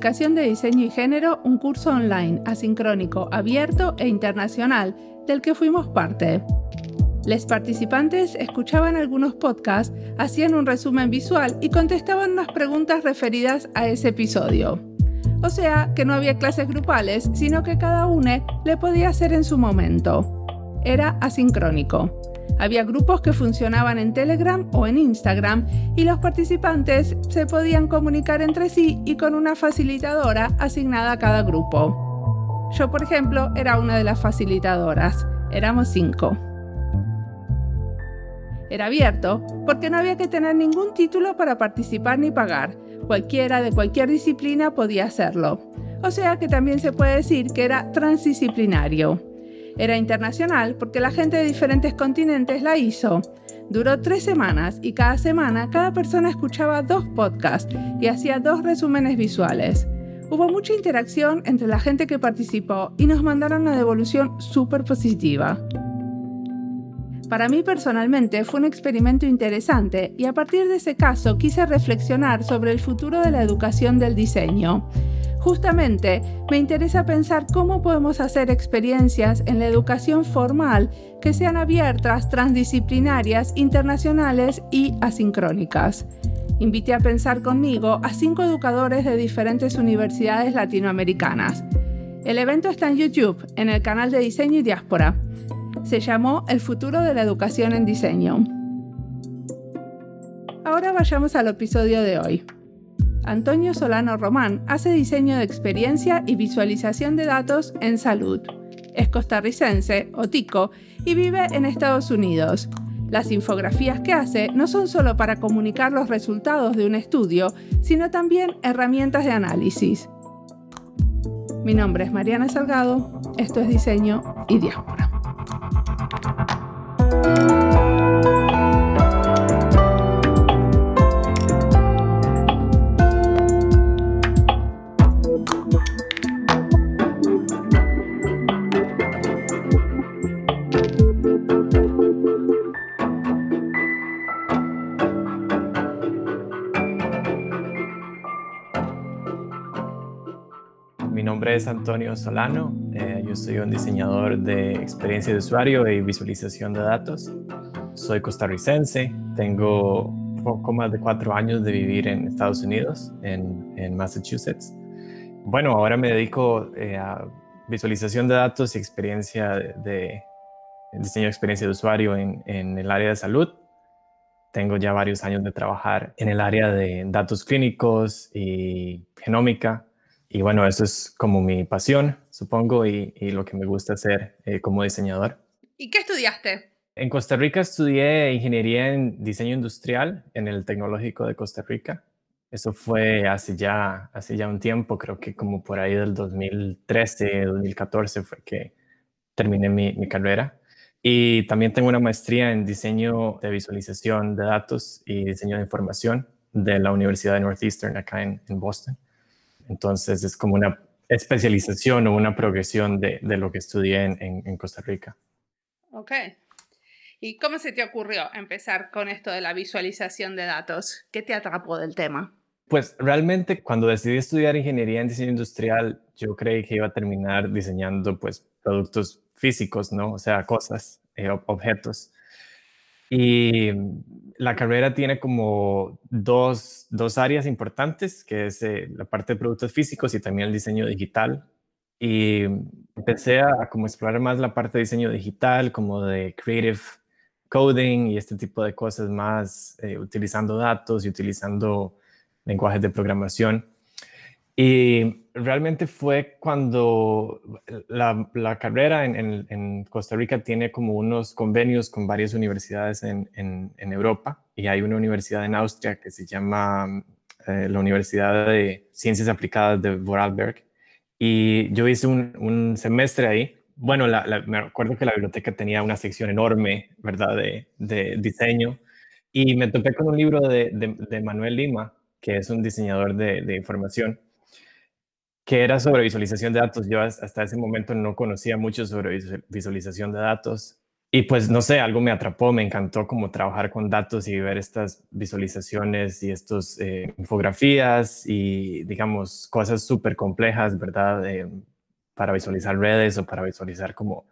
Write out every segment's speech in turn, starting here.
certificación de diseño y género, un curso online, asincrónico, abierto e internacional, del que fuimos parte. Los participantes escuchaban algunos podcasts, hacían un resumen visual y contestaban unas preguntas referidas a ese episodio. O sea, que no había clases grupales, sino que cada uno le podía hacer en su momento. Era asincrónico. Había grupos que funcionaban en Telegram o en Instagram y los participantes se podían comunicar entre sí y con una facilitadora asignada a cada grupo. Yo, por ejemplo, era una de las facilitadoras. Éramos cinco. Era abierto porque no había que tener ningún título para participar ni pagar. Cualquiera de cualquier disciplina podía hacerlo. O sea que también se puede decir que era transdisciplinario. Era internacional porque la gente de diferentes continentes la hizo. Duró tres semanas y cada semana cada persona escuchaba dos podcasts y hacía dos resúmenes visuales. Hubo mucha interacción entre la gente que participó y nos mandaron una devolución súper positiva. Para mí personalmente fue un experimento interesante y a partir de ese caso quise reflexionar sobre el futuro de la educación del diseño. Justamente me interesa pensar cómo podemos hacer experiencias en la educación formal que sean abiertas, transdisciplinarias, internacionales y asincrónicas. Invité a pensar conmigo a cinco educadores de diferentes universidades latinoamericanas. El evento está en YouTube, en el canal de Diseño y Diáspora. Se llamó El futuro de la educación en diseño. Ahora vayamos al episodio de hoy. Antonio Solano Román hace diseño de experiencia y visualización de datos en salud. Es costarricense, o tico, y vive en Estados Unidos. Las infografías que hace no son solo para comunicar los resultados de un estudio, sino también herramientas de análisis. Mi nombre es Mariana Salgado, esto es Diseño y Diáspora. Es Antonio Solano. Eh, yo soy un diseñador de experiencia de usuario y visualización de datos. Soy costarricense. Tengo poco más de cuatro años de vivir en Estados Unidos, en, en Massachusetts. Bueno, ahora me dedico eh, a visualización de datos y experiencia de, diseño de experiencia de usuario en, en el área de salud. Tengo ya varios años de trabajar en el área de datos clínicos y genómica y bueno, eso es como mi pasión, supongo, y, lo que me gusta hacer eh, como diseñador. ¿Y qué estudiaste? En Costa Rica estudié ingeniería en diseño industrial en el Tecnológico de Costa Rica. Eso fue hace ya, hace ya un tiempo, creo que como por ahí del 2013, 2014 fue que terminé mi, mi carrera. Y también tengo una maestría en diseño de visualización de datos y diseño de información de la Universidad de Northeastern acá en, en Boston. Entonces es como una especialización o una progresión de, lo que estudié en, Costa Rica. Ok. ¿Y cómo se te ocurrió empezar con esto de la visualización de datos? ¿Qué te atrapó del tema? Pues realmente cuando decidí estudiar ingeniería en diseño industrial, yo creí que iba a terminar diseñando pues productos físicos, ¿no? O sea, cosas, eh, objetos. Y la carrera tiene como dos, dos áreas importantes, que es eh, la parte de productos físicos y también el diseño digital. Y empecé a, como explorar más la parte de diseño digital, como de creative coding y este tipo de cosas más, eh, utilizando datos y utilizando lenguajes de programación. Y realmente fue cuando la, carrera en, Costa Rica tiene como unos convenios con varias universidades en, Europa y hay una universidad en Austria que se llama eh, la Universidad de Ciencias Aplicadas de Vorarlberg y yo hice un, semestre ahí. Bueno, me acuerdo que la biblioteca tenía una sección enorme, ¿verdad?, de, diseño y me topé con un libro de, Manuel Lima, que es un diseñador de información que era sobre visualización de datos. Yo hasta ese momento no conocía mucho sobre visualización de datos y pues no sé, algo me atrapó, me encantó como trabajar con datos y ver estas visualizaciones y estas eh, infografías y digamos cosas súper complejas, ¿verdad? para visualizar redes o para visualizar como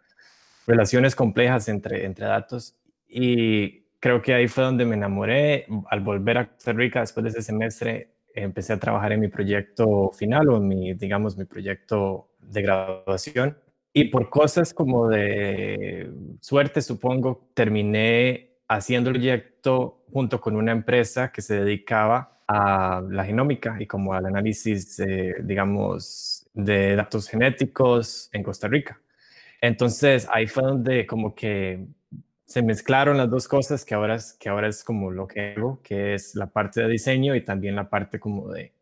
relaciones complejas entre, entre datos. Y creo que ahí fue donde me enamoré. Al volver a Costa Rica después de ese semestre, empecé a trabajar en mi proyecto final o en mi, digamos, mi proyecto de graduación y por cosas como de suerte, supongo, terminé haciendo el proyecto junto con una empresa que se dedicaba a la genómica y como al análisis, digamos, de datos genéticos en Costa Rica. Entonces ahí fue donde como que se mezclaron las dos cosas que ahora es, que ahora es como lo que hago, que es la parte de diseño y también la parte como de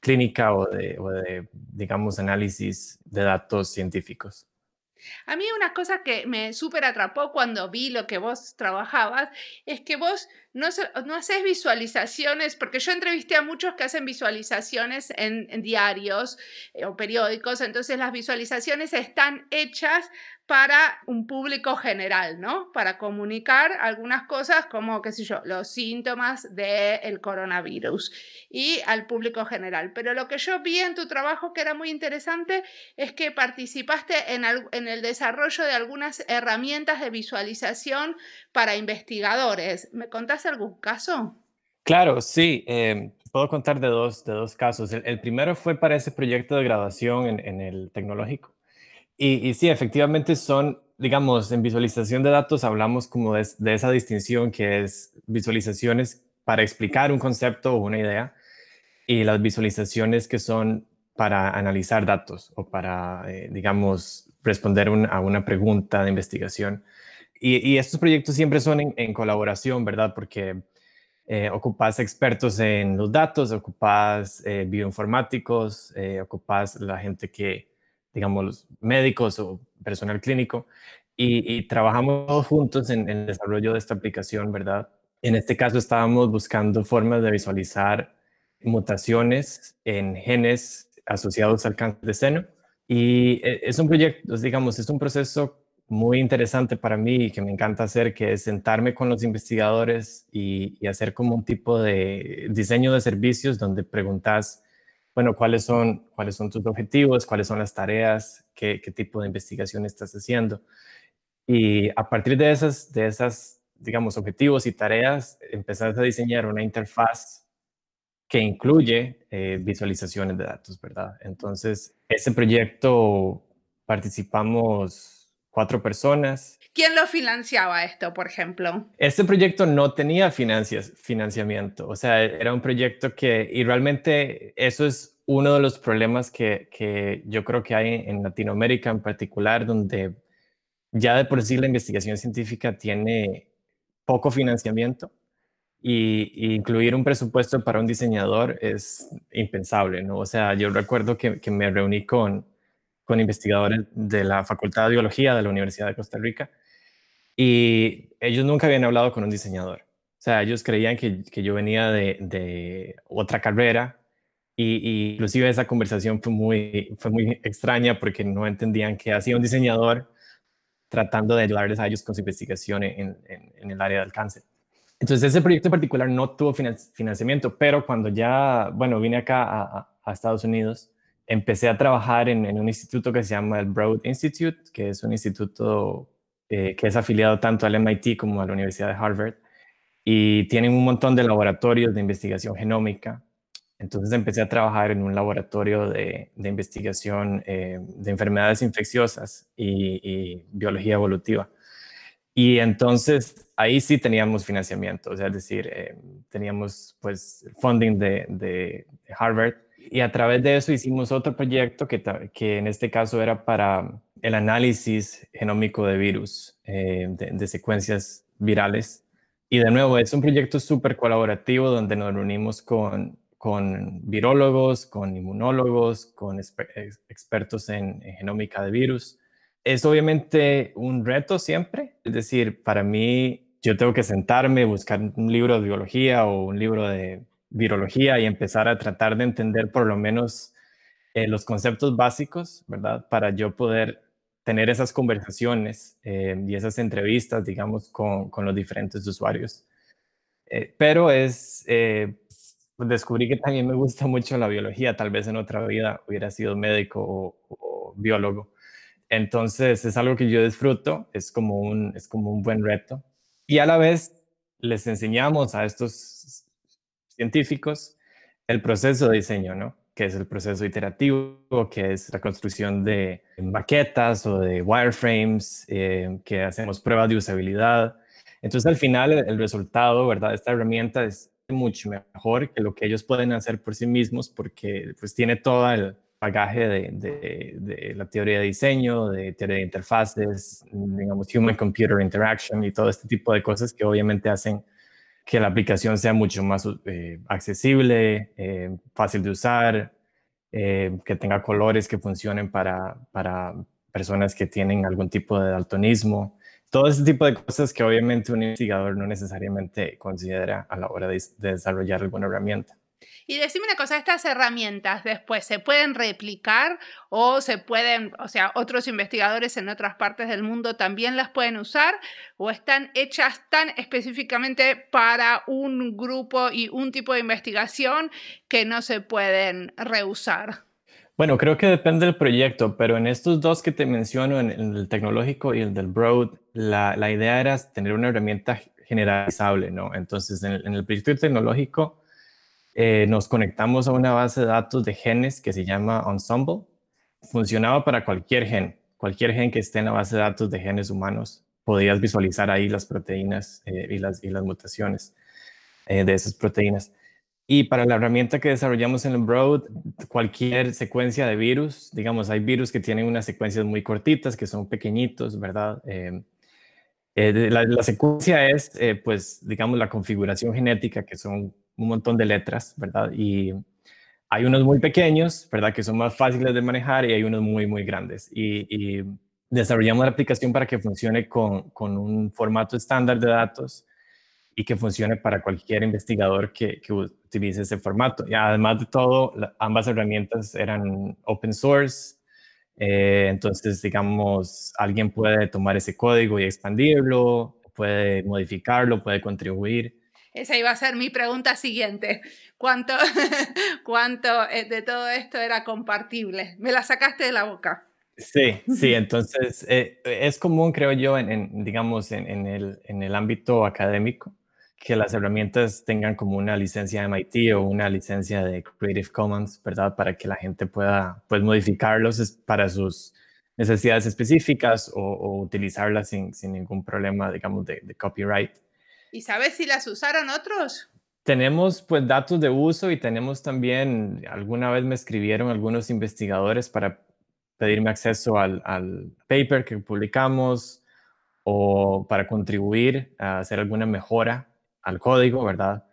clínica o de, digamos, análisis de datos científicos. A mí una cosa que me súper atrapó cuando vi lo que vos trabajabas es que vos no, no haces visualizaciones, porque yo entrevisté a muchos que hacen visualizaciones en, diarios eh, o periódicos, entonces las visualizaciones están hechas para un público general, ¿no? Para comunicar algunas cosas como, qué sé yo, los síntomas del coronavirus y al público general. Pero lo que yo vi en tu trabajo que era muy interesante es que participaste en, el desarrollo de algunas herramientas de visualización para investigadores. ¿Me contás algún caso? Claro, sí. Em, puedo contar de dos, de dos casos. El, primero fue para ese proyecto de graduación en el tecnológico. Y, sí, efectivamente son, digamos, en visualización de datos hablamos como de, esa distinción que es visualizaciones para explicar un concepto o una idea y las visualizaciones que son para analizar datos o para, eh, digamos, responder a una pregunta de investigación. Y, estos proyectos siempre son en, colaboración, ¿verdad? Porque eh, ocupas expertos en los datos, ocupas eh, bioinformáticos, ocupas la gente que digamos, médicos o personal clínico, y, trabajamos juntos en, el desarrollo de esta aplicación, ¿verdad? En este caso estábamos buscando formas de visualizar mutaciones en genes asociados al cáncer de seno. Y e, es un proyecto, digamos, es un proceso muy interesante para mí y que me encanta hacer, que es sentarme con los investigadores y, y hacer como un tipo de diseño de servicios donde preguntas, bueno, ¿cuáles son, cuáles son tus objetivos? ¿Cuáles son las tareas? ¿Qué, qué tipo de investigación estás haciendo? Y a partir de esas, de esas, digamos, objetivos y tareas, empezar a diseñar una interfaz que incluye eh, visualizaciones de datos, ¿verdad? Entonces, ese proyecto participamos cuatro personas. ¿Quién lo financiaba esto, por ejemplo? Este proyecto no tenía financiamiento, o sea, era un proyecto que, y realmente eso es uno de los problemas que, que yo creo que hay en Latinoamérica en particular, donde ya de por sí la investigación científica tiene poco financiamiento y, incluir un presupuesto para un diseñador es impensable, ¿no? O sea, yo recuerdo que, que me reuní con, con investigadores de la Facultad de Biología de la Universidad de Costa Rica y ellos nunca habían hablado con un diseñador. O sea, ellos creían que, que yo venía de, de, otra carrera y, inclusive esa conversación fue muy, fue muy extraña porque no entendían qué hacía un diseñador tratando de ayudarles a ellos con su investigación en, en, el área del cáncer. Entonces ese proyecto en particular no tuvo financiamiento, pero cuando ya, bueno, vine acá a, a Estados Unidos, empecé a trabajar en, en, un instituto que se llama el Broad Institute, que es un instituto eh, que es afiliado tanto al MIT como a la Universidad de Harvard, y tienen un montón de laboratorios de investigación genómica. Entonces empecé a trabajar en un laboratorio de, investigación eh, de enfermedades infecciosas y, biología evolutiva. Y entonces ahí sí teníamos financiamiento, o sea, es decir, eh, teníamos pues funding de, de Harvard y a través de eso hicimos otro proyecto que, que en este caso era para el análisis genómico de virus, eh, de, secuencias virales. Y de nuevo, es un proyecto súper colaborativo donde nos reunimos con, con virólogos, con inmunólogos, con expertos en, en genómica de virus. Es obviamente un reto siempre, es decir, para mí yo tengo que sentarme, buscar un libro de biología o un libro de virología y empezar a tratar de entender por lo menos eh, los conceptos básicos, ¿verdad? Para yo poder tener esas conversaciones eh, y esas entrevistas, digamos, con, con los diferentes usuarios. Eh, pero es, descubrí que también me gusta mucho la biología, tal vez en otra vida hubiera sido médico o, biólogo. Entonces es algo que yo disfruto, es como, un, es como un buen reto. Y a la vez les enseñamos a estos científicos el proceso de diseño, ¿no? que es el proceso iterativo, que es la construcción de maquetas o de wireframes, eh, que hacemos pruebas de usabilidad. Entonces, al final, el, resultado, ¿verdad? Esta herramienta es mucho mejor que lo que ellos pueden hacer por sí mismos porque pues tiene todo el bagaje de, de, la teoría de diseño, de teoría de interfaces, digamos, human computer interaction y todo este tipo de cosas que obviamente hacen que la aplicación sea mucho más eh, accesible, eh, fácil de usar, eh, que tenga colores que funcionen para, para personas que tienen algún tipo de daltonismo. Todo ese tipo de cosas que obviamente un investigador no necesariamente considera a la hora de desarrollar alguna herramienta. Y decime una cosa, estas herramientas después se pueden replicar o se pueden, o sea, otros investigadores en otras partes del mundo también las pueden usar o están hechas tan específicamente para un grupo y un tipo de investigación que no se pueden reusar. Bueno, creo que depende del proyecto, pero en estos dos que te menciono, en, el tecnológico y el del Broad, la, la, idea era tener una herramienta generalizable, ¿no? Entonces, en el, en el proyecto tecnológico, eh, nos conectamos a una base de datos de genes que se llama Ensemble. Funcionaba para cualquier gen, cualquier gen que esté en la base de datos de genes humanos. Podías visualizar ahí las proteínas eh, y, las, y las mutaciones eh, de esas proteínas. Y para la herramienta que desarrollamos en Broad, cualquier secuencia de virus, digamos, hay virus que tienen unas secuencias muy cortitas, que son pequeñitos, ¿verdad? la, secuencia es, pues, digamos, la configuración genética, que son un montón de letras, ¿verdad? Y hay unos muy pequeños, ¿verdad? Que son más fáciles de manejar y hay unos muy, muy grandes. Y, desarrollamos la aplicación para que funcione con, con, un formato estándar de datos y que funcione para cualquier investigador que, que utilice ese formato. Y además de todo, ambas herramientas eran open source. Eh, entonces, digamos, alguien puede tomar ese código y expandirlo, puede modificarlo, puede contribuir. Esa iba a ser mi pregunta siguiente. ¿Cuánto, cuánto eh, de todo esto era compartible? Me la sacaste de la boca. Sí, sí, entonces eh, es común, creo yo, en, digamos, en, el, en el ámbito académico, que las herramientas tengan como una licencia de MIT o una licencia de Creative Commons, ¿verdad? Para que la gente pueda, pues, modificarlos para sus necesidades específicas o, utilizarlas sin, sin, ningún problema, digamos, de copyright. ¿Y sabes si las usaron otros? Tenemos pues datos de uso y tenemos también, alguna vez me escribieron algunos investigadores para pedirme acceso al, paper que publicamos o para contribuir a hacer alguna mejora al código, ¿verdad?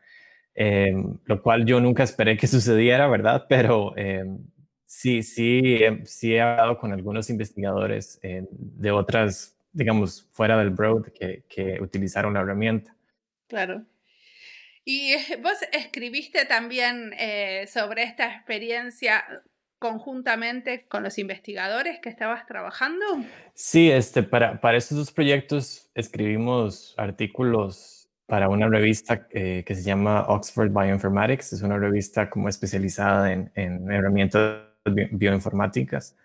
Em, lo cual yo nunca esperé que sucediera, ¿verdad? Pero em, sí, sí, sí he hablado con algunos investigadores eh, de otras, digamos, fuera del Broad que utilizaron la herramienta. Claro. Y vos escribiste también eh, sobre esta experiencia conjuntamente con los investigadores que estabas trabajando. Sí, este, para, para estos dos proyectos escribimos artículos para una revista eh, que se llama Oxford Bioinformatics. Es una revista como especializada en, en herramientas bioinformáticas.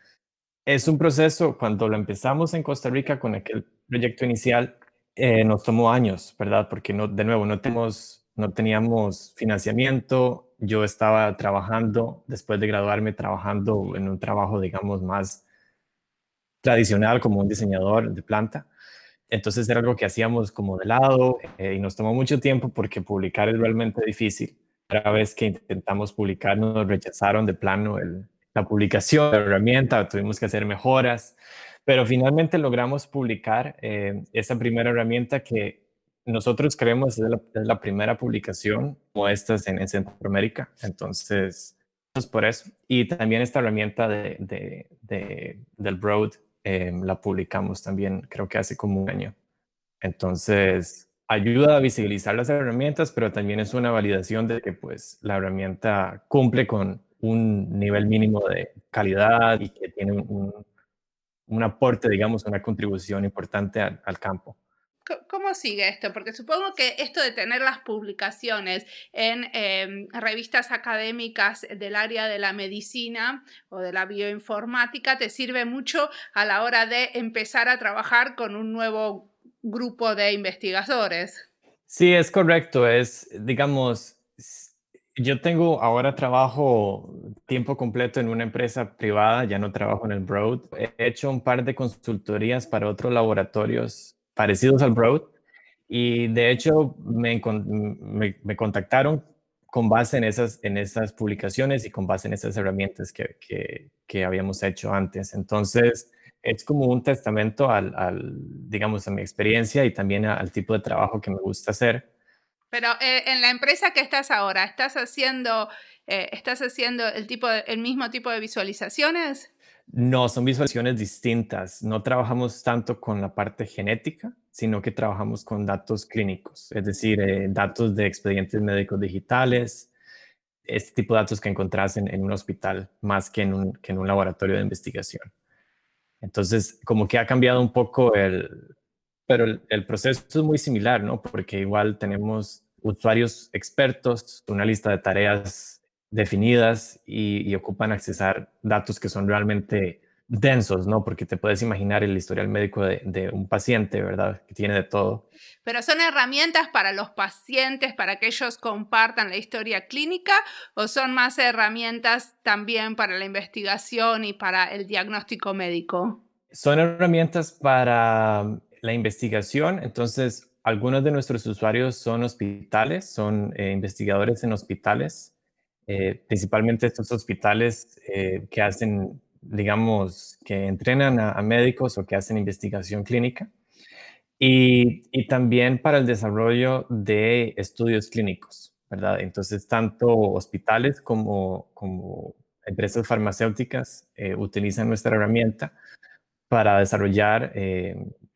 Es un proceso, cuando lo empezamos en Costa Rica con aquel proyecto inicial, eh, nos tomó años, ¿verdad? Porque no, de nuevo no, tenemos, no teníamos financiamiento. Yo estaba trabajando, después de graduarme, trabajando en un trabajo, digamos, más tradicional como un diseñador de planta. Entonces era algo que hacíamos como de lado eh, y nos tomó mucho tiempo porque publicar es realmente difícil. Cada vez que intentamos publicar nos rechazaron de plano el, la publicación, la herramienta, tuvimos que hacer mejoras. Pero finalmente logramos publicar eh, esa primera herramienta que nosotros creemos es la, primera publicación como estas en, en, Centroamérica. Entonces, pues por eso. Y también esta herramienta de, del Broad eh, la publicamos también, creo que hace como un año. Entonces, ayuda a visibilizar las herramientas, pero también es una validación de que pues la herramienta cumple con un nivel mínimo de calidad y que tiene un, un aporte, digamos, una contribución importante al campo. ¿Cómo sigue esto? Porque supongo que esto de tener las publicaciones en em, revistas académicas del área de la medicina o de la bioinformática te sirve mucho a la hora de empezar a trabajar con un nuevo grupo de investigadores. Sí, es correcto. Es, digamos, yo tengo ahora trabajo tiempo completo en una empresa privada, ya no trabajo en el Broad. He hecho un par de consultorías para otros laboratorios parecidos al Broad y de hecho me, me, contactaron con base en esas, en esas publicaciones y con base en esas herramientas que, que, habíamos hecho antes. Entonces, es como un testamento al, al, digamos, a mi experiencia y también al tipo de trabajo que me gusta hacer. Pero eh, en la empresa que estás ahora, ¿estás haciendo, eh, ¿estás haciendo el, tipo el mismo tipo de visualizaciones? No, son visualizaciones distintas. No trabajamos tanto con la parte genética, sino que trabajamos con datos clínicos, es decir, eh, datos de expedientes médicos digitales, este tipo de datos que encontrás en, un hospital más que en un, que en un laboratorio de investigación. Entonces, como que ha cambiado un poco el, pero el, proceso es muy similar, ¿no? Porque igual tenemos usuarios expertos, una lista de tareas definidas y, ocupan accesar datos que son realmente densos, ¿no? Porque te puedes imaginar el historial médico de, un paciente, ¿verdad? Que tiene de todo. Pero son herramientas para los pacientes, para que ellos compartan la historia clínica, o son más herramientas también para la investigación y para el diagnóstico médico? Son herramientas para la investigación, entonces algunos de nuestros usuarios son hospitales, son eh, investigadores en hospitales eh, principalmente estos hospitales eh, que hacen, digamos, que entrenan a, médicos o que hacen investigación clínica. Y, también para el desarrollo de estudios clínicos, ¿verdad? Entonces, tanto hospitales como, empresas farmacéuticas utilizan nuestra herramienta para desarrollar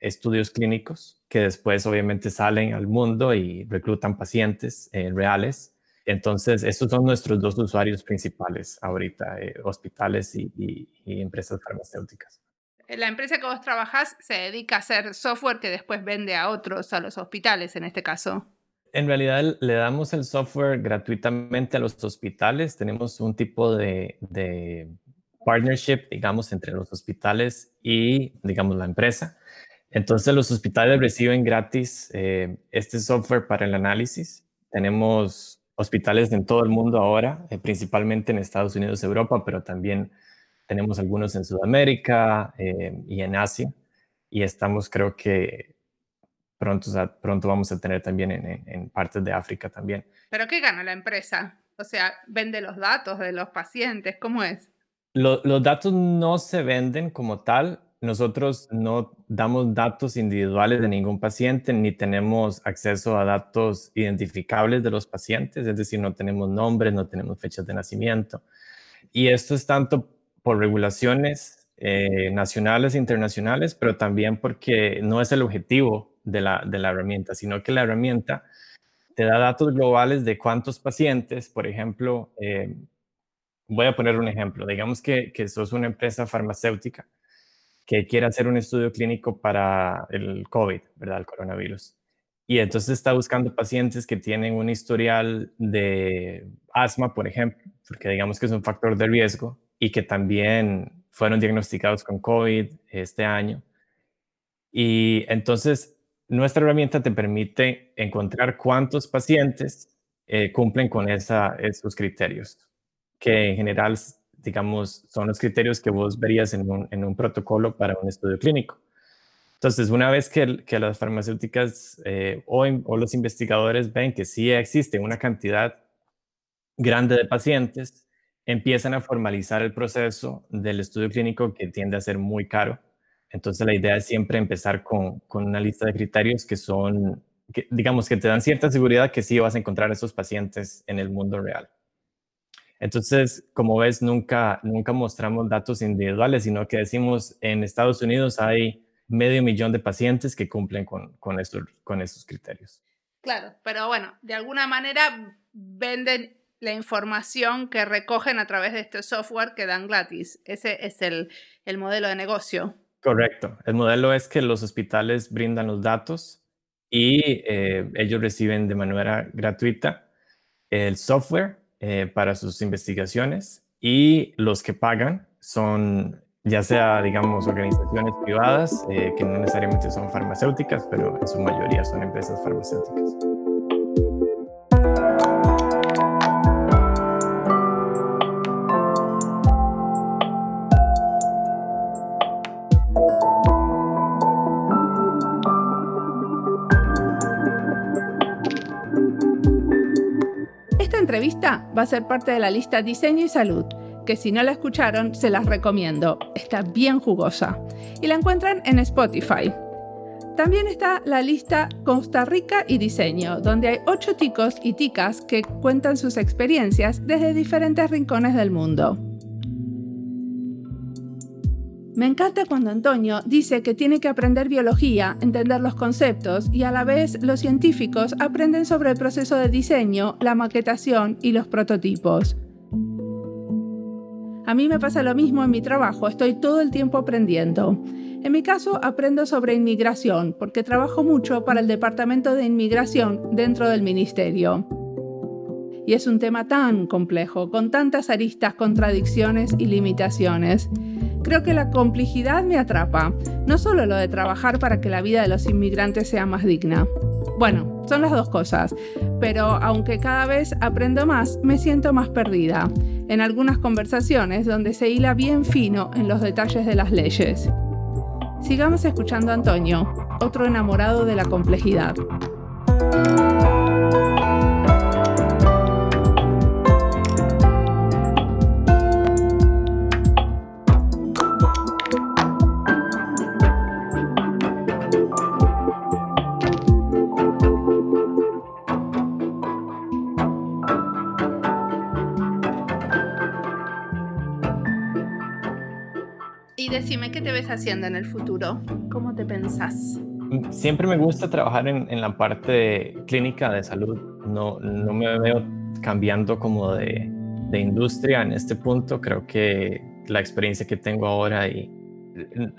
estudios clínicos que después obviamente salen al mundo y reclutan pacientes reales entonces, estos son nuestros dos usuarios principales ahorita, eh, hospitales y, empresas farmacéuticas. La empresa que vos trabajás se dedica a hacer software que después vende a otros, a los hospitales en este caso. En realidad le damos el software gratuitamente a los hospitales. Tenemos un tipo de, partnership, digamos, entre los hospitales y, digamos, la empresa. Entonces los hospitales reciben gratis eh, este software para el análisis. Tenemos hospitales en todo el mundo ahora, eh, principalmente en Estados Unidos, Europa, pero también tenemos algunos en Sudamérica eh, y en Asia. Y estamos, creo que pronto, pronto vamos a tener también en, partes de África también. ¿Pero qué gana la empresa? O sea, vende los datos de los pacientes, ¿cómo es? los datos no se venden como tal, nosotros no damos datos individuales de ningún paciente ni tenemos acceso a datos identificables de los pacientes, es decir, no tenemos nombres, no tenemos fechas de nacimiento. Y esto es tanto por regulaciones eh, nacionales e internacionales, pero también porque no es el objetivo de la, de la herramienta, sino que la herramienta te da datos globales de cuántos pacientes, por ejemplo, eh, voy a poner un ejemplo, digamos que, que sos una empresa farmacéutica que quiere hacer un estudio clínico para el COVID, ¿verdad? El coronavirus. Y entonces está buscando pacientes que tienen un historial de asma, por ejemplo, porque digamos que es un factor de riesgo y que también fueron diagnosticados con COVID este año. Y entonces nuestra herramienta te permite encontrar cuántos pacientes eh, cumplen con esos criterios, que en general digamos, son los criterios que vos verías en un, protocolo para un estudio clínico. Entonces, una vez que, las farmacéuticas eh, o, o, los investigadores ven que sí existe una cantidad grande de pacientes, empiezan a formalizar el proceso del estudio clínico que tiende a ser muy caro. Entonces, la idea es siempre empezar con, con una lista de criterios que son, que, digamos, que te dan cierta seguridad que sí vas a encontrar esos pacientes en el mundo real. Entonces, como ves, nunca, nunca mostramos datos individuales, sino que decimos en Estados Unidos hay medio millón de pacientes que cumplen con, con, estos, con estos criterios. Claro, pero bueno, de alguna manera venden la información que recogen a través de este software que dan gratis. Ese es el, el modelo de negocio. Correcto. El modelo es que los hospitales brindan los datos y eh, ellos reciben de manera gratuita el software eh, para sus investigaciones y los que pagan son ya sea, digamos, organizaciones privadas, eh, que no necesariamente son farmacéuticas, pero en su mayoría son empresas farmacéuticas. Entrevista va a ser parte de la lista Diseño y Salud, que si no la escucharon, se las recomiendo. Está bien jugosa. Y la encuentran en Spotify. También está la lista Costa Rica y Diseño, donde hay ocho ticos y ticas que cuentan sus experiencias desde diferentes rincones del mundo. Me encanta cuando Antonio dice que tiene que aprender biología, entender los conceptos y a la vez los científicos aprenden sobre el proceso de diseño, la maquetación y los prototipos. A mí me pasa lo mismo en mi trabajo, estoy todo el tiempo aprendiendo. En mi caso, aprendo sobre inmigración, porque trabajo mucho para el Departamento de Inmigración dentro del Ministerio. Y es un tema tan complejo, con tantas aristas, contradicciones y limitaciones. Creo que la complejidad me atrapa, no solo lo de trabajar para que la vida de los inmigrantes sea más digna. Bueno, son las dos cosas, pero aunque cada vez aprendo más, me siento más perdida en algunas conversaciones donde se hila bien fino en los detalles de las leyes. Sigamos escuchando a Antonio, otro enamorado de la complejidad. Decime qué te ves haciendo en el futuro. ¿Cómo te pensás? Siempre me gusta trabajar en, la parte clínica de salud. No, no me veo cambiando como de, de industria en este punto. Creo que la experiencia que tengo ahora y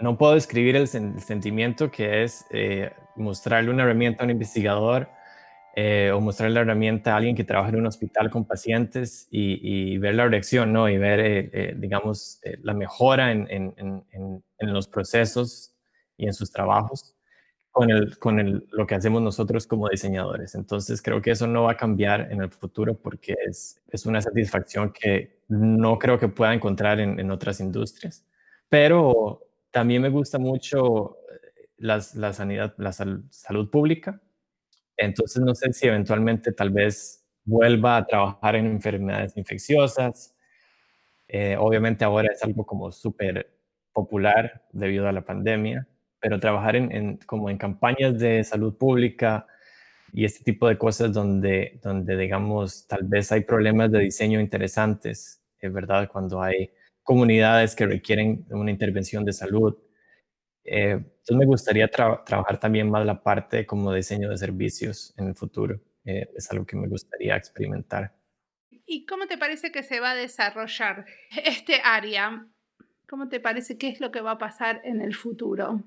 no puedo describir el, sentimiento que es eh, mostrarle una herramienta a un investigador eh, o mostrar la herramienta a alguien que trabaja en un hospital con pacientes y, ver la reacción, ¿no? Y ver, eh, eh, digamos, la mejora en, en, en, los procesos y en sus trabajos con, el, con el, lo que hacemos nosotros como diseñadores. Entonces, creo que eso no va a cambiar en el futuro porque es, es una satisfacción que no creo que pueda encontrar en, otras industrias. Pero también me gusta mucho las, la, sanidad, la salud pública entonces, no sé si eventualmente tal vez vuelva a trabajar en enfermedades infecciosas. Eh, obviamente ahora es algo como súper popular debido a la pandemia, pero trabajar en, como en campañas de salud pública y este tipo de cosas donde, donde digamos, tal vez hay problemas de diseño interesantes, es verdad, cuando hay comunidades que requieren una intervención de salud eh, entonces me gustaría trabajar también más la parte como diseño de servicios en el futuro. Eh, es algo que me gustaría experimentar. ¿Y cómo te parece que se va a desarrollar este área? ¿Cómo te parece qué es lo que va a pasar en el futuro?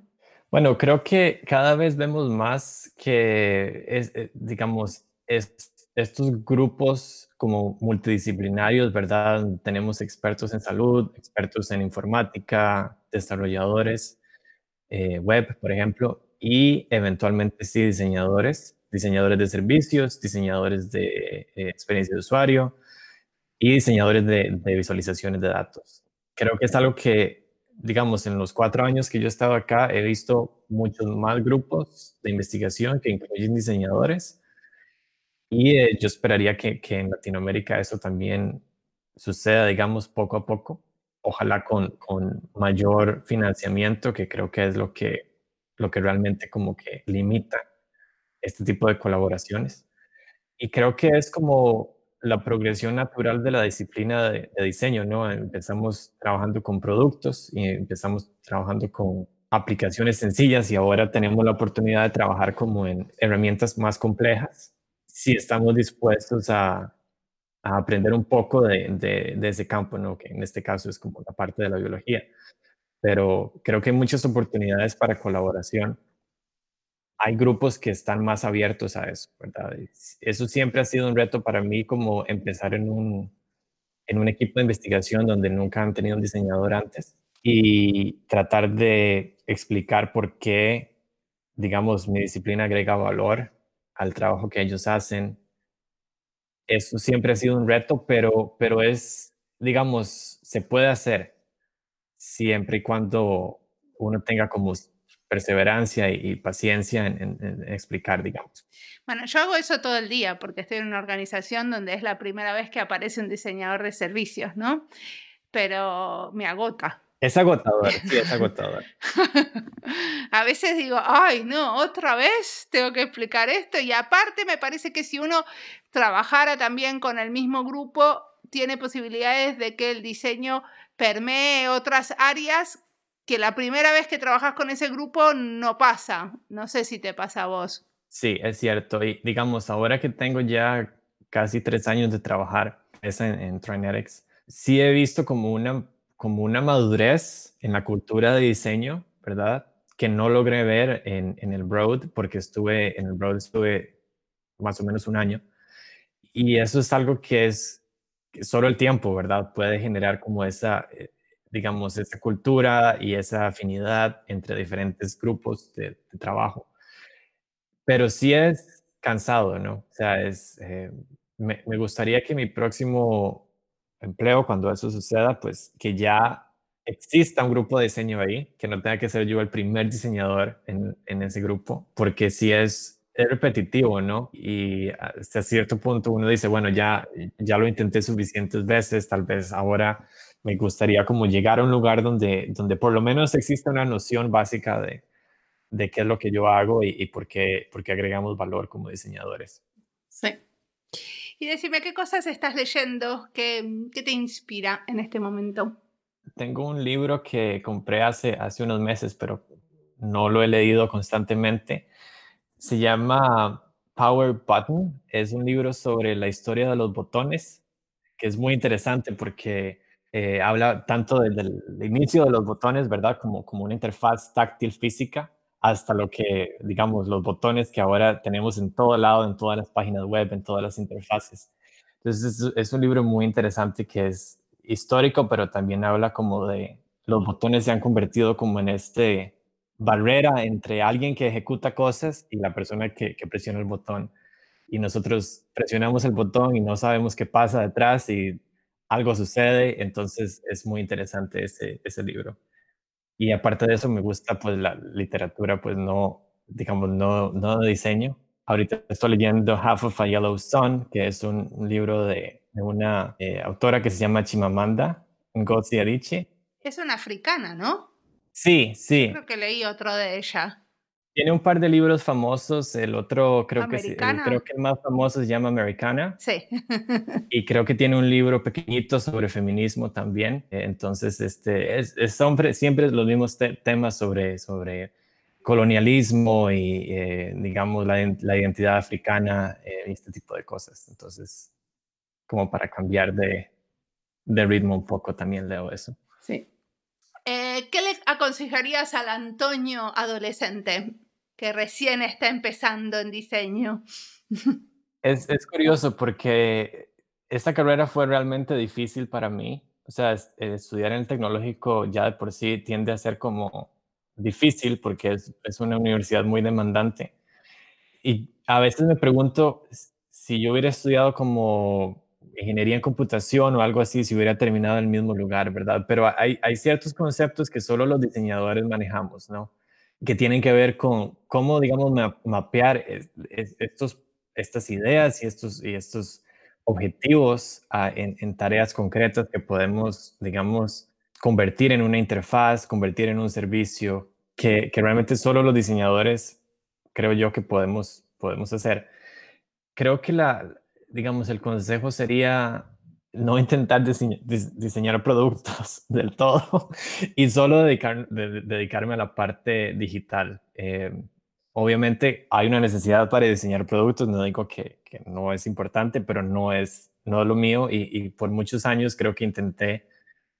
Bueno, creo que cada vez vemos más que, es, eh, digamos, estos grupos como multidisciplinarios, ¿verdad? Tenemos expertos en salud, expertos en informática, desarrolladores, eh, web, por ejemplo, y eventualmente sí diseñadores, diseñadores de servicios, diseñadores de eh, experiencia de usuario y diseñadores de, visualizaciones de datos. Creo que es algo que, digamos, en los cuatro años que yo he estado acá, he visto muchos más grupos de investigación que incluyen diseñadores y eh, yo esperaría que, que en Latinoamérica eso también suceda, digamos, poco a poco ojalá con, con, mayor financiamiento, que creo que es lo que, lo que realmente como que limita este tipo de colaboraciones. Y creo que es como la progresión natural de la disciplina de, diseño, ¿no? Empezamos trabajando con productos y empezamos trabajando con aplicaciones sencillas y ahora tenemos la oportunidad de trabajar como en herramientas más complejas si estamos dispuestos a, aprender un poco de, ese campo, ¿no? que en este caso es como la parte de la biología. pero creo que hay muchas oportunidades para colaboración. Hay grupos que están más abiertos a eso, ¿verdad? Eso siempre ha sido un reto para mí como empezar en un, en un equipo de investigación donde nunca han tenido un diseñador antes y tratar de explicar por qué, digamos, mi disciplina agrega valor al trabajo que ellos hacen. Eso siempre ha sido un reto, pero, pero es, digamos, se puede hacer siempre y cuando uno tenga como perseverancia y, paciencia en, explicar, digamos. Bueno, yo hago eso todo el día porque estoy en una organización donde es la primera vez que aparece un diseñador de servicios, ¿no? Pero me agota. Es agotador, sí, es agotador. a veces digo, ay, no, otra vez tengo que explicar esto. Y aparte me parece que si uno trabajara también con el mismo grupo, tiene posibilidades de que el diseño permee otras áreas que la primera vez que trabajas con ese grupo no pasa. No sé si te pasa a vos. Sí, es cierto. Y digamos, ahora que tengo ya casi tres años de trabajar en, en Trinetics, sí he visto como una, como una madurez en la cultura de diseño, ¿verdad? Que no logré ver en, el Broad, porque estuve en el Broad, estuve más o menos un año. Y eso es algo que es solo el tiempo, ¿verdad? Puede generar como esa, eh, digamos, esa cultura y esa afinidad entre diferentes grupos de, trabajo. Pero sí es cansado, ¿no? O sea, es, eh, me, gustaría que mi próximo empleo, cuando eso suceda, pues que ya exista un grupo de diseño ahí, que no tenga que ser yo el primer diseñador en, en ese grupo, porque si es es repetitivo, ¿no? Y hasta cierto punto uno dice, bueno, ya, ya lo intenté suficientes veces, tal vez ahora me gustaría como llegar a un lugar donde, donde por lo menos exista una noción básica de, de qué es lo que yo hago y, por, qué, por, qué, agregamos valor como diseñadores. Sí. Y decime, ¿qué cosas estás leyendo? ¿Qué, qué te inspira en este momento? Tengo un libro que compré hace, hace unos meses, pero no lo he leído constantemente se llama Power Button. Es un libro sobre la historia de los botones, que es muy interesante porque eh, habla tanto desde el inicio de los botones, ¿verdad? Como, como una interfaz táctil física, hasta lo que, digamos, los botones que ahora tenemos en todo lado, en todas las páginas web, en todas las interfaces. Entonces, es, un libro muy interesante que es histórico, pero también habla como de los botones se han convertido como en este barrera entre alguien que ejecuta cosas y la persona que, presiona el botón. Y nosotros presionamos el botón y no sabemos qué pasa detrás y algo sucede. Entonces es muy interesante ese, ese libro. Y aparte de eso me gusta pues la literatura, pues no, digamos, no, no de diseño. Ahorita estoy leyendo Half of a Yellow Sun, que es un, libro de, una eh, autora que se llama Chimamanda Ngozi Adichie. Es una africana, ¿no? Sí, sí. Creo que leí otro de ella. Tiene un par de libros famosos. El otro, creo que, sí, creo que el más famoso se llama Americana. Sí. y creo que tiene un libro pequeñito sobre feminismo también. Entonces, este, es, siempre los mismos temas sobre, sobre colonialismo y, eh, digamos, la, identidad africana eh, y este tipo de cosas. Entonces, como para cambiar de, de ritmo un poco, también leo eso. Sí. Eh, ¿Qué le aconsejarías al Antonio adolescente que recién está empezando en diseño? Es, curioso porque esta carrera fue realmente difícil para mí. O sea, estudiar en el tecnológico ya de por sí tiende a ser como difícil porque es, es una universidad muy demandante. Y a veces me pregunto si yo hubiera estudiado como ingeniería en computación o algo así si hubiera terminado en el mismo lugar, ¿verdad? Pero hay, hay ciertos conceptos que solo los diseñadores manejamos, ¿no? Que tienen que ver con cómo, digamos, mapear estos, estas ideas y estos, y estos objetivos en, en, tareas concretas que podemos, digamos, convertir en una interfaz, convertir en un servicio que, que realmente solo los diseñadores creo yo que podemos, podemos hacer. Creo que la, digamos, el consejo sería no intentar diseñar productos del todo y solo dedicar, dedicarme a la parte digital. Eh, obviamente hay una necesidad para diseñar productos, no digo que, no es importante, pero no es, no lo mío y, por muchos años creo que intenté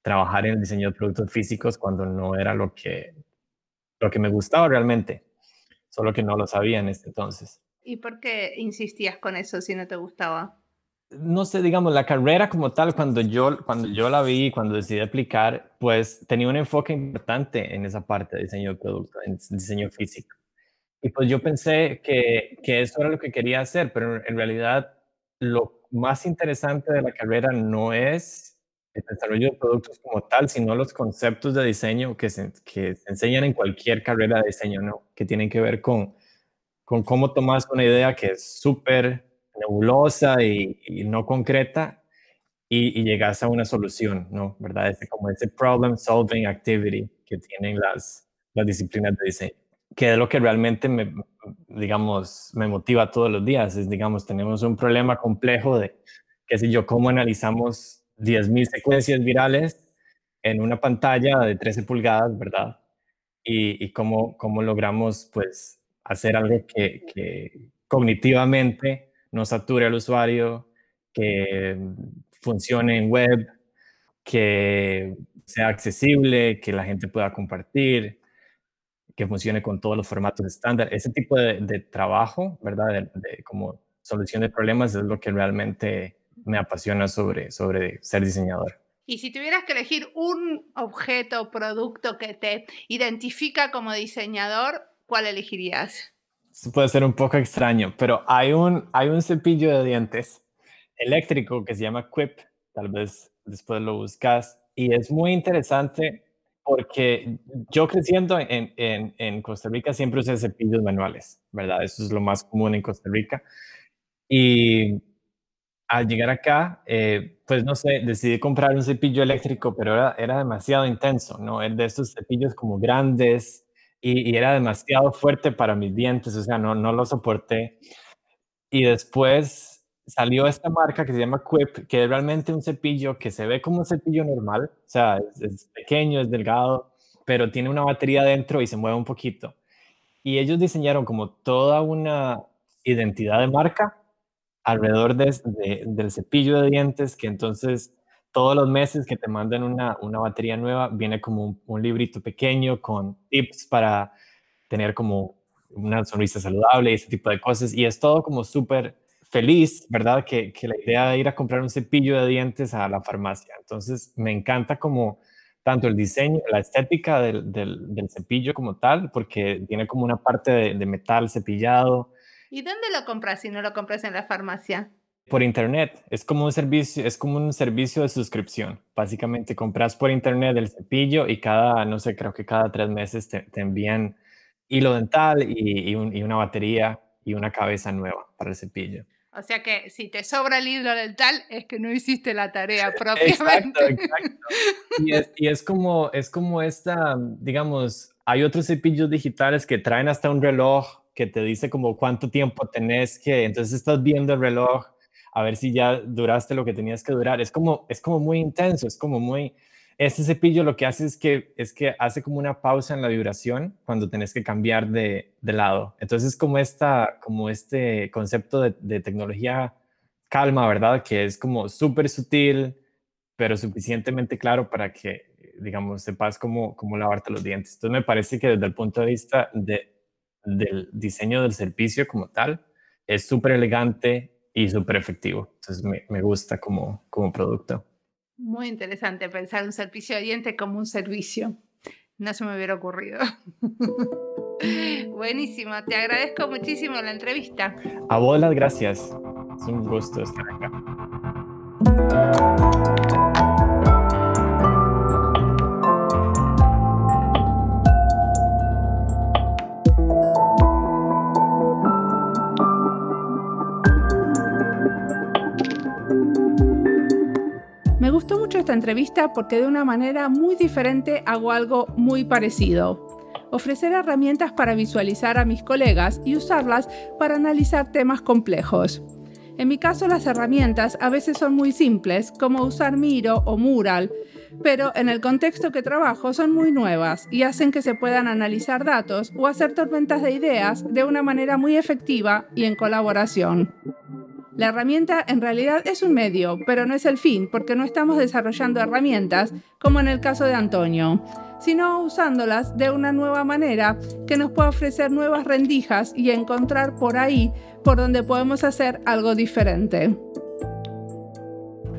trabajar en el diseño de productos físicos cuando no era lo que, lo que me gustaba realmente, solo que no lo sabía en ese entonces. ¿Y por qué insistías con eso si no te gustaba? No sé, digamos, la carrera como tal, cuando yo, cuando yo la vi, cuando decidí aplicar, pues tenía un enfoque importante en esa parte de diseño de producto, en diseño físico. Y pues yo pensé que, que eso era lo que quería hacer, pero en realidad lo más interesante de la carrera no es el desarrollo de productos como tal, sino los conceptos de diseño que se, que se enseñan en cualquier carrera de diseño, ¿no? Que tienen que ver con, con cómo tomas una idea que es súper nebulosa y, no concreta y, llegas a una solución, ¿no? ¿Verdad? Es como ese problem solving activity que tienen las, las disciplinas de diseño que es lo que realmente me, digamos, me motiva todos los días. Es, digamos, tenemos un problema complejo de, qué sé yo, cómo analizamos 10.000 secuencias virales en una pantalla de 13 pulgadas, ¿verdad? Y, y cómo, cómo logramos, pues, hacer algo que cognitivamente no sature al usuario, que funcione en web, que sea accesible, que la gente pueda compartir, que funcione con todos los formatos estándar. Ese tipo de, trabajo, ¿verdad? De, como solución de problemas es lo que realmente me apasiona sobre, sobre ser diseñador. Y si tuvieras que elegir un objeto o producto que te identifica como diseñador, ¿cuál elegirías? Puede ser un poco extraño, pero hay un, hay un cepillo de dientes eléctrico que se llama Quip, tal vez después lo buscas, y es muy interesante porque yo creciendo en, en, en, Costa Rica siempre usé cepillos manuales, ¿verdad? Eso es lo más común en Costa Rica. Y al llegar acá, eh, pues no sé, decidí comprar un cepillo eléctrico, pero era, era demasiado intenso, ¿no? Es de estos cepillos como grandes y, era demasiado fuerte para mis dientes, o sea, no, no lo soporté. Y después salió esta marca que se llama Quip, que es realmente un cepillo que se ve como un cepillo normal, o sea, es, pequeño, es delgado, pero tiene una batería dentro y se mueve un poquito. Y ellos diseñaron como toda una identidad de marca alrededor de, del cepillo de dientes, que entonces todos los meses que te mandan una, una batería nueva, viene como un, un librito pequeño con tips para tener como una sonrisa saludable y ese tipo de cosas. Y es todo como súper feliz, ¿verdad? Que, que, la idea de ir a comprar un cepillo de dientes a la farmacia. Entonces, me encanta como tanto el diseño, la estética del, del, cepillo como tal, porque tiene como una parte de, metal cepillado. ¿Y dónde lo compras si no lo compras en la farmacia? Por internet, es como un servicio, es como un servicio de suscripción. Básicamente compras por internet el cepillo y cada, no sé, creo que cada tres meses te, envían hilo dental y, y una batería y una cabeza nueva para el cepillo. O sea que si te sobra el hilo dental es que no hiciste la tarea propiamente. Exacto, exacto. Y es, y es, como, es como esta, digamos, hay otros cepillos digitales que traen hasta un reloj que te dice como cuánto tiempo tenés que, entonces estás viendo el reloj a ver si ya duraste lo que tenías que durar. Es como, es como muy intenso, es como muy, este cepillo lo que hace es que, es que hace como una pausa en la vibración cuando tenés que cambiar de, de lado. Entonces, como, esta, como este concepto de, tecnología calma, ¿verdad? Que es como súper sutil, pero suficientemente claro para que, digamos, sepas cómo, cómo lavarte los dientes. Entonces, me parece que desde el punto de vista de, del diseño del servicio como tal, es súper elegante y súper efectivo. Entonces, me, me gusta como, como producto. Muy interesante pensar un servicio de diente como un servicio. No se me hubiera ocurrido. Buenísimo, te agradezco muchísimo la entrevista. A vos las gracias. Es un gusto estar acá. Esta entrevista porque de una manera muy diferente hago algo muy parecido. Ofrecer herramientas para visualizar a mis colegas y usarlas para analizar temas complejos. En mi caso las herramientas a veces son muy simples, como usar Miro o Mural, pero en el contexto que trabajo son muy nuevas y hacen que se puedan analizar datos o hacer tormentas de ideas de una manera muy efectiva y en colaboración. La herramienta en realidad es un medio, pero no es el fin, porque no estamos desarrollando herramientas, como en el caso de Antonio, sino usándolas de una nueva manera que nos pueda ofrecer nuevas rendijas y encontrar por ahí por donde podemos hacer algo diferente.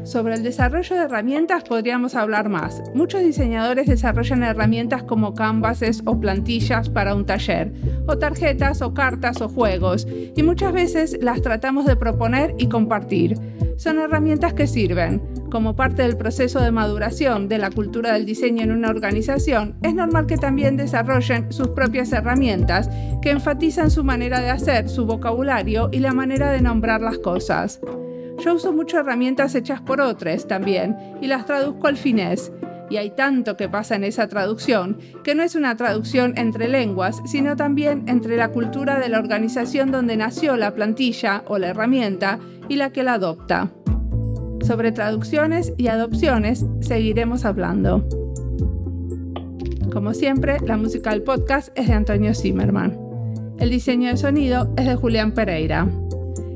Sobre el desarrollo de herramientas podríamos hablar más. Muchos diseñadores desarrollan herramientas como canvases o plantillas para un taller, o tarjetas o cartas o juegos, y muchas veces las tratamos de proponer y compartir. Son herramientas que sirven. Como parte del proceso de maduración de la cultura del diseño en una organización, es normal que también desarrollen sus propias herramientas que enfatizan su manera de hacer, su vocabulario y la manera de nombrar las cosas. Yo uso muchas herramientas hechas por otros también y las traduzco al finés. Y hay tanto que pasa en esa traducción, que no es una traducción entre lenguas, sino también entre la cultura de la organización donde nació la plantilla o la herramienta y la que la adopta. Sobre traducciones y adopciones seguiremos hablando. Como siempre, la música del podcast es de Antonio Zimmerman. El diseño de sonido es de Julián Pereira.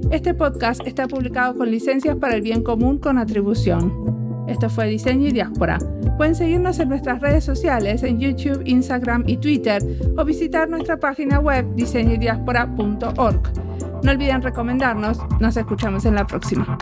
Este podcast está publicado con licencias para el bien común con atribución. Esto fue Diseño y Diáspora. Pueden seguirnos en nuestras redes sociales en YouTube, Instagram y Twitter o visitar nuestra página web diseñoydiaspora.org. No olviden recomendarnos. Nos escuchamos en la próxima.